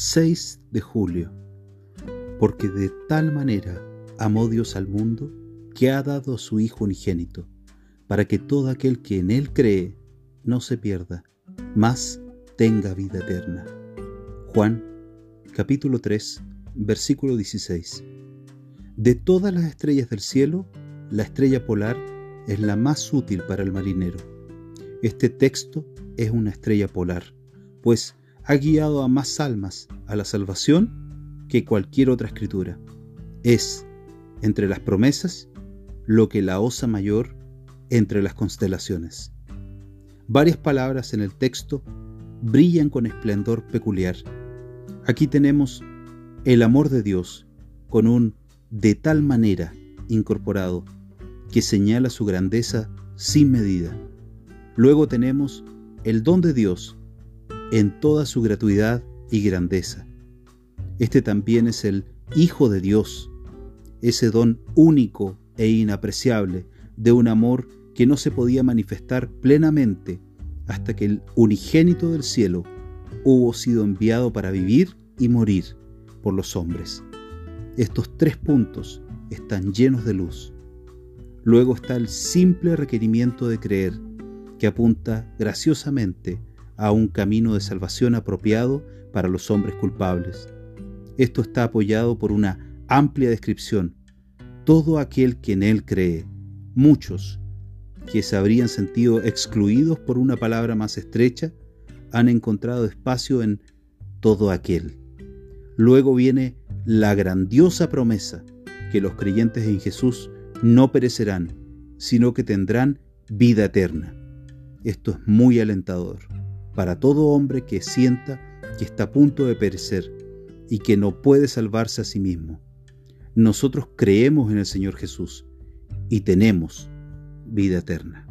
6 de julio. Porque de tal manera amó Dios al mundo que ha dado a su Hijo unigénito, para que todo aquel que en Él cree no se pierda, mas tenga vida eterna. Juan capítulo 3, versículo 16. De todas las estrellas del cielo, la estrella polar es la más útil para el marinero. Este texto es una estrella polar, pues ha guiado a más almas a la salvación que cualquier otra escritura. Es, entre las promesas, lo que la osa mayor entre las constelaciones. Varias palabras en el texto brillan con esplendor peculiar. Aquí tenemos el amor de Dios con un de tal manera incorporado que señala su grandeza sin medida. Luego tenemos el don de Dios en toda su gratuidad y grandeza. Este también es el Hijo de Dios, ese don único e inapreciable de un amor que no se podía manifestar plenamente hasta que el unigénito del cielo hubo sido enviado para vivir y morir por los hombres. Estos tres puntos están llenos de luz. Luego está el simple requerimiento de creer, que apunta graciosamente a un camino de salvación apropiado para los hombres culpables. Esto está apoyado por una amplia descripción. Todo aquel que en él cree, muchos que se habrían sentido excluidos por una palabra más estrecha, han encontrado espacio en todo aquel. Luego viene la grandiosa promesa que los creyentes en Jesús no perecerán, sino que tendrán vida eterna. Esto es muy alentador para todo hombre que sienta que está a punto de perecer y que no puede salvarse a sí mismo. Nosotros creemos en el Señor Jesús y tenemos vida eterna.